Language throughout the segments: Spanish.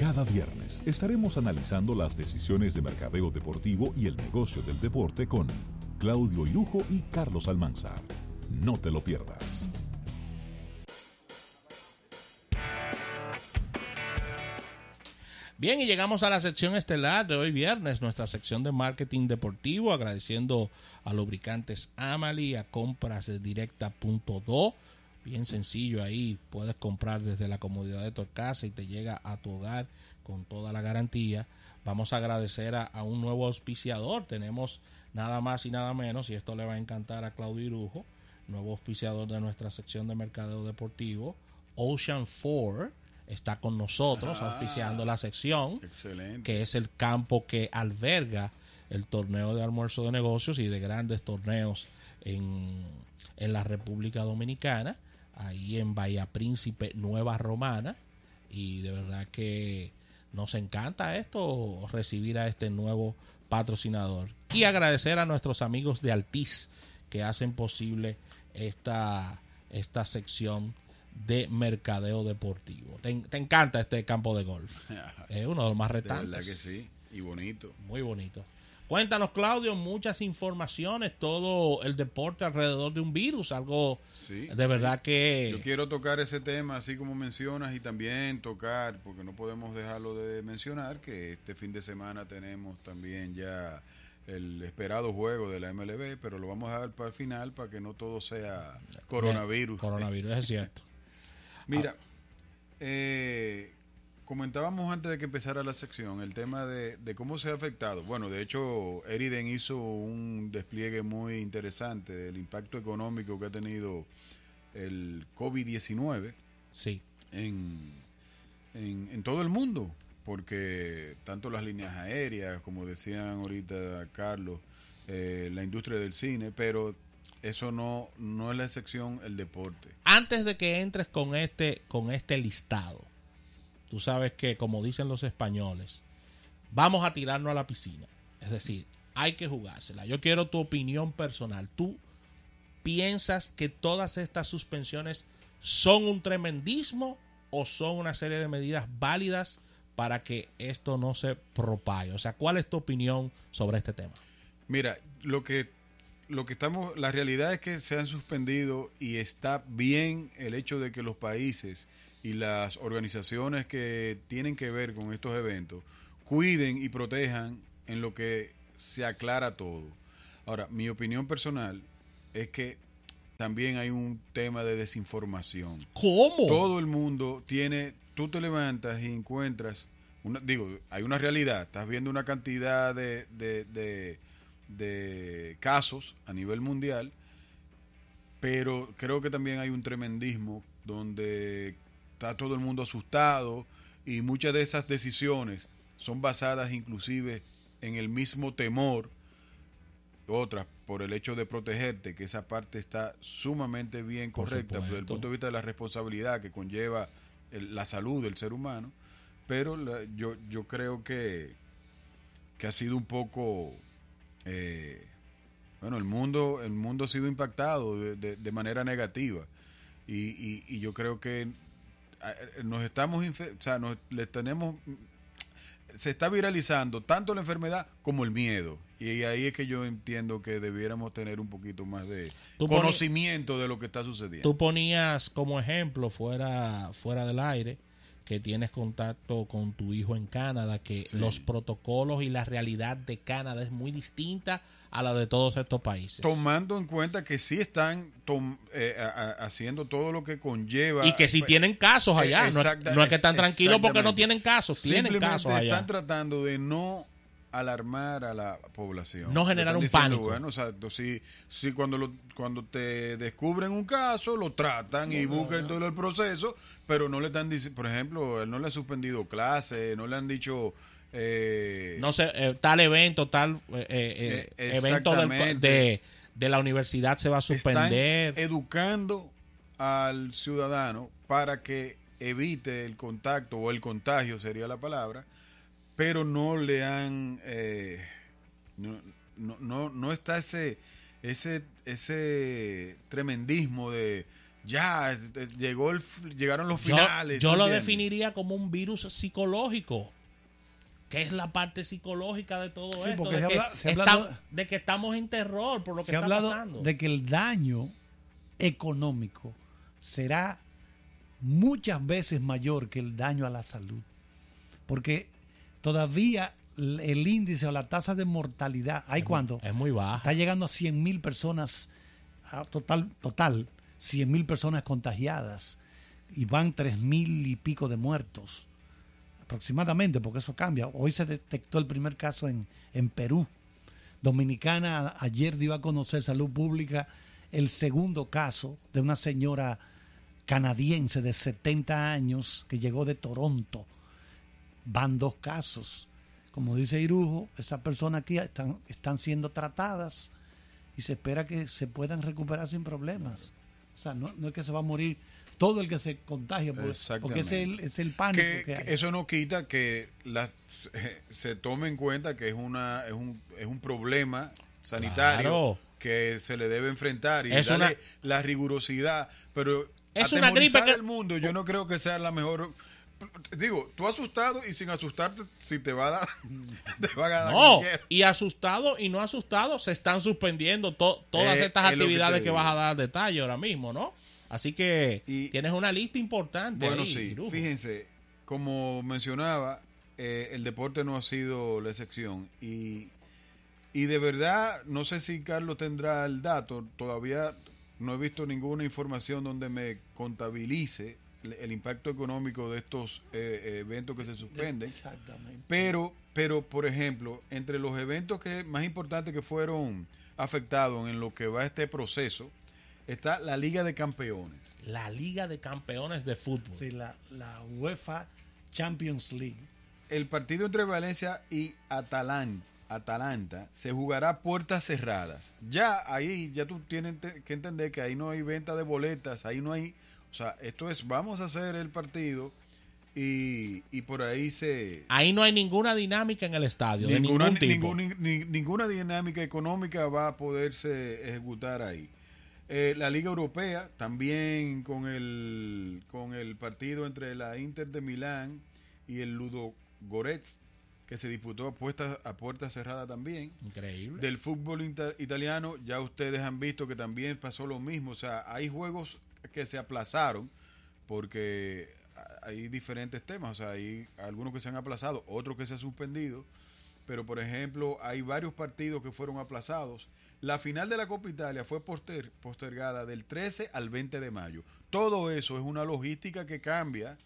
Cada viernes estaremos analizando las decisiones de mercadeo deportivo y el negocio del deporte con Claudio Irujo y Carlos Almanzar. No te lo pierdas. Bien, y llegamos a la sección estelar de hoy viernes, nuestra sección de marketing deportivo, agradeciendo a lubricantes Amali, a compras de directa.do. Bien sencillo ahí, puedes comprar desde la comodidad de tu casa y te llega a tu hogar con toda la garantía. Vamos a agradecer a, a un nuevo auspiciador. Tenemos nada más y nada menos, y esto le va a encantar a Claudio Irujo, nuevo auspiciador de nuestra sección de mercadeo deportivo, Ocean 4 está con nosotros Ah, auspiciando la sección, Excelente. que es el campo que alberga el torneo de almuerzo de negocios y de grandes torneos en, en la República Dominicana, ahí en Bahía Príncipe, Nueva Romana, y de verdad que nos encanta esto, recibir a este nuevo patrocinador. Y agradecer a nuestros amigos de Altiz que hacen posible esta, esta sección de mercadeo deportivo. Te, te encanta este campo de golf. Es uno de los más De retantes. verdad que sí. Y bonito. Muy bonito. Cuéntanos, Claudio, muchas informaciones, todo el deporte alrededor de un virus, algo Sí, de verdad que... Yo quiero tocar ese tema así como mencionas y también tocar, porque no podemos dejarlo de mencionar, que este fin de semana tenemos también ya el esperado juego de la MLB, pero lo vamos a dar para el final para que no todo sea coronavirus. Coronavirus, es cierto. Mira, eh, comentábamos antes de que empezara la sección el tema de, de cómo se ha afectado. Bueno, de hecho, Eriden hizo un despliegue muy interesante del impacto económico que ha tenido el COVID-19 Sí. en, en, en todo el mundo, porque tanto las líneas aéreas, como decían ahorita Carlos, eh, la industria del cine, pero eso no, no es la excepción el deporte. Antes de que entres con este, con este listado, tú sabes que, como dicen los españoles, vamos a tirarnos a la piscina. Es decir, hay que jugársela. Yo quiero tu opinión personal. ¿Tú piensas que todas estas suspensiones son un tremendismo o son una serie de medidas válidas para que esto no se propague? O sea, ¿cuál es tu opinión sobre este tema? Mira, lo que lo que estamos, la realidad es que se han suspendido y está bien el hecho de que los países y las organizaciones que tienen que ver con estos eventos cuiden y protejan en lo que se aclara todo. Ahora, mi opinión personal es que también hay un tema de desinformación. ¿Cómo? Todo el mundo tiene, tú te levantas y encuentras, una, digo, hay una realidad, estás viendo una cantidad de, de, de, de casos a nivel mundial, pero creo que también hay un tremendismo donde está todo el mundo asustado y muchas de esas decisiones son basadas inclusive en el mismo temor, otras por el hecho de protegerte, que esa parte está sumamente bien correcta desde el punto de vista de la responsabilidad que conlleva el- la salud del ser humano, pero la- yo, yo creo que, que ha sido un poco, eh, bueno, el mundo, el mundo ha sido impactado de, de- de manera negativa y, y- y yo creo que nos estamos, o sea, nos, le tenemos, se está viralizando tanto la enfermedad como el miedo. Y ahí es que yo entiendo que debiéramos tener un poquito más de conocimiento de lo que está sucediendo. Tú ponías como ejemplo fuera, fuera del aire que tienes contacto con tu hijo en Canadá, que Sí. los protocolos y la realidad de Canadá es muy distinta a la de todos estos países. Tomando en cuenta que sí están eh, haciendo todo lo que conlleva. y que si pues, tienen casos allá, eh, no, es- exacta- no es que están tranquilos porque no tienen casos, tienen Simplemente casos allá. están tratando de no alarmar a la población. No generar Están un diciendo, pánico. Bueno, exacto. Si, si cuando, lo, cuando te descubren un caso, lo tratan y buscan todo el proceso, pero no le están diciendo, por ejemplo, él no le ha suspendido clases, no le han dicho... eh, no sé, eh, tal evento, tal eh, eh, Eh, evento del- de, de la universidad se va a están suspender. educando al ciudadano para que evite el contacto o el contagio sería la palabra, pero no le han eh, no, no, no, no está ese ese ese tremendismo de ya eh, llegó el, llegaron los Yo, finales. yo ¿tú lo entiendes? definiría como un virus psicológico. que es la parte psicológica de todo Sí, esto? porque De se que, habla- se ha está- hablado- de que estamos en terror por lo que Se ha está hablado pasando. de que el daño económico será muchas veces mayor que el daño a la salud. Porque todavía el índice o la tasa de mortalidad, ¿hay cuánto? Es muy baja. Está llegando a 100 mil personas, a total, total 100 mil personas contagiadas y van 3 mil y pico de muertos aproximadamente, porque eso cambia. Hoy se detectó el primer caso en, en Perú. Dominicana ayer dio a conocer Salud Pública el segundo caso de una señora canadiense de 70 años que llegó de Toronto. Van dos casos. Como dice Irujo, esas personas aquí están, están siendo tratadas y se espera que se puedan recuperar sin problemas. O sea, no, no es que se va a morir todo el que se contagia, porque, porque ese es el, es el pánico que, que, hay. eso no quita que las- se, se tome en cuenta que es una es un, es un problema sanitario Claro. que se le debe enfrentar y Es darle una- la rigurosidad pero Es una gripe que- mundo yo no creo que sea la mejor digo tú asustado y sin asustarte si te va a dar te va a dar No, y asustado y no asustado se están suspendiendo to- todas Eh, estas es lo que actividades que, vas a dar detalle ahora mismo, ¿no? Así que Y- tienes una lista importante. Bueno, ahí, sí, fíjense, como mencionaba, eh, el deporte no ha sido la excepción. Y, y de verdad, no sé si Carlos tendrá el dato, todavía no he visto ninguna información donde me contabilice el, impacto económico de estos eh, eventos que se suspenden. Exactamente. Pero, pero, por ejemplo, entre los eventos que más importantes que fueron afectados en lo que va este proceso, está la Liga de Campeones. La Liga de Campeones de Fútbol. Sí, la, la UEFA Champions League. El partido entre Valencia y Atalan- Atalanta se jugará a puertas cerradas. Ya ahí, ya tú tienes que entender que ahí no hay venta de boletas, ahí no hay... O sea, esto es, vamos a hacer el partido y, y por ahí se... Ahí no hay ninguna dinámica en el estadio, de Ninguna, ningún tipo. ningún- ni- ninguna dinámica económica va a poderse ejecutar ahí. Eh, la Liga Europea también con el con el partido entre la Inter de Milán y el Ludo Goretz que se disputó a puerta, a puerta cerrada también. Increíble. Del fútbol ita- italiano ya ustedes han visto que también pasó lo mismo. O sea, hay juegos que se aplazaron porque hay diferentes temas. O sea, hay algunos que se han aplazado, otros que se han suspendido. Pero, por ejemplo, hay varios partidos que fueron aplazados. La final de la Copa Italia fue poster- postergada del 13 al 20 de mayo. Todo eso es una logística que cambia,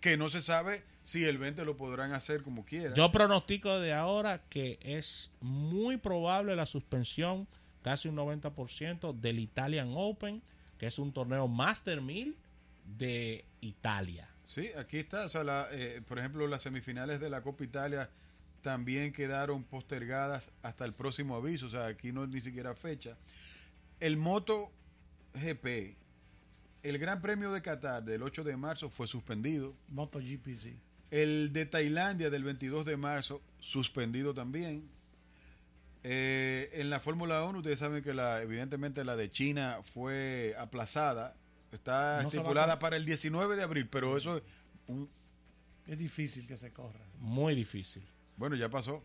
que no se sabe si el 20 lo podrán hacer como quieran. Yo pronostico de ahora que es muy probable la suspensión, casi un 90%, del Italian Open, que es un torneo Master 1000 de Italia. Sí, aquí está. O sea, la, eh, por ejemplo, las semifinales de la Copa Italia también quedaron postergadas hasta el próximo aviso. O sea, aquí no es ni siquiera fecha. El Moto GP, el Gran Premio de Qatar del 8 de marzo fue suspendido. MotoGP, sí. El de Tailandia del 22 de marzo, suspendido también. Eh, en la Fórmula 1, ustedes saben que la, evidentemente la de China fue aplazada. Está No estipulada para el 19 de abril, pero eso es un, Es difícil que se corra. Muy difícil. Bueno, ya pasó.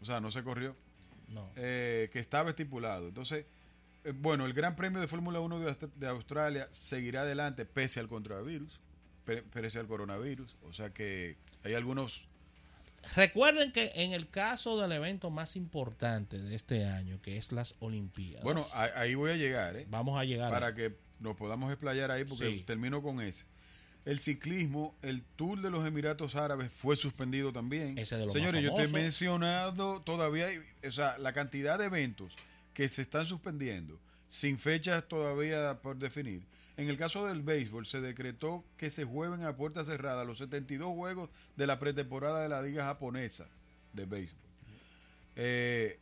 O sea, no se corrió. No. Eh, que estaba estipulado. Entonces, eh, bueno, el Gran Premio de Fórmula 1 de, de Australia seguirá adelante pese al coronavirus. pe- Pese al coronavirus. O sea que hay algunos. Recuerden que en el caso del evento más importante de este año, que es las Olimpiadas, Bueno, ahí voy a llegar, ¿eh? vamos a llegar Para ahí. que nos podamos explayar ahí porque Sí. termino con ese. El ciclismo, el Tour de los Emiratos Árabes fue suspendido también. Ese de los Señores, yo estoy famosos. mencionando todavía, o sea, la cantidad de eventos que se están suspendiendo sin fechas todavía por definir. En el caso del béisbol, se decretó que se jueguen a puerta cerrada los 72 juegos de la pretemporada de la Liga Japonesa de béisbol. Eh,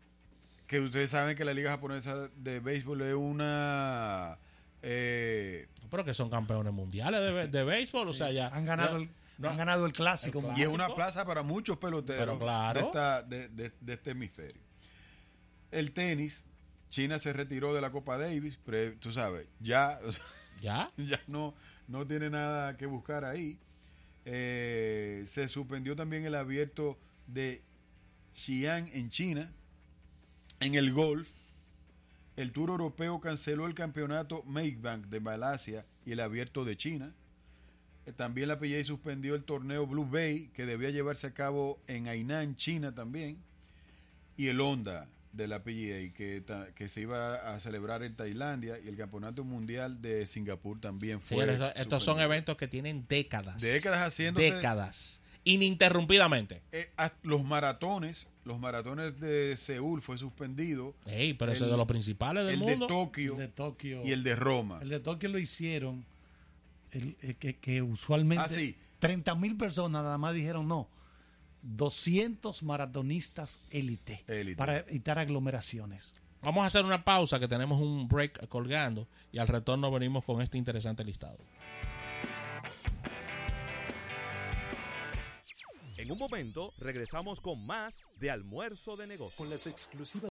que ustedes saben que la Liga Japonesa de béisbol es una... eh, Pero que son campeones mundiales de, béisbol, o sea, ya. Han ganado, ya- el, no. han ganado el clásico. El más. y es una plaza para muchos peloteros Pero claro. de, esta- de- de- de este hemisferio. El tenis, China se retiró de la Copa Davis, pero tú sabes, ya, ¿Ya? ya no, no tiene nada que buscar ahí. Eh, se suspendió también el abierto de Xi'an en China. En el golf, el Tour Europeo canceló el campeonato Makebank de Malasia y el abierto de China. Eh, También la PGA suspendió el torneo Blue Bay, que debía llevarse a cabo en Hainan, China también. Y el Honda de la PGA, que, ta- que se iba a celebrar en Tailandia. Y el Campeonato Mundial de Singapur también fue. Señores, estos- estos son eventos que tienen décadas. Décadas haciéndose. Décadas. Ininterrumpidamente. Eh, los maratones, los maratones de Seúl fue suspendido. Ey, pero ese El- es de los principales del el mundo. de Tokio El de Tokio. y el de Roma. El de Tokio lo hicieron, el- eh, que, que usualmente Ah, sí. 30 mil personas nada más dijeron no. 200 maratonistas élite Élite. para evitar aglomeraciones. Vamos a hacer una pausa que tenemos un break colgando y al retorno venimos con este interesante listado. En un momento regresamos con más de almuerzo de negocios. Con las exclusivas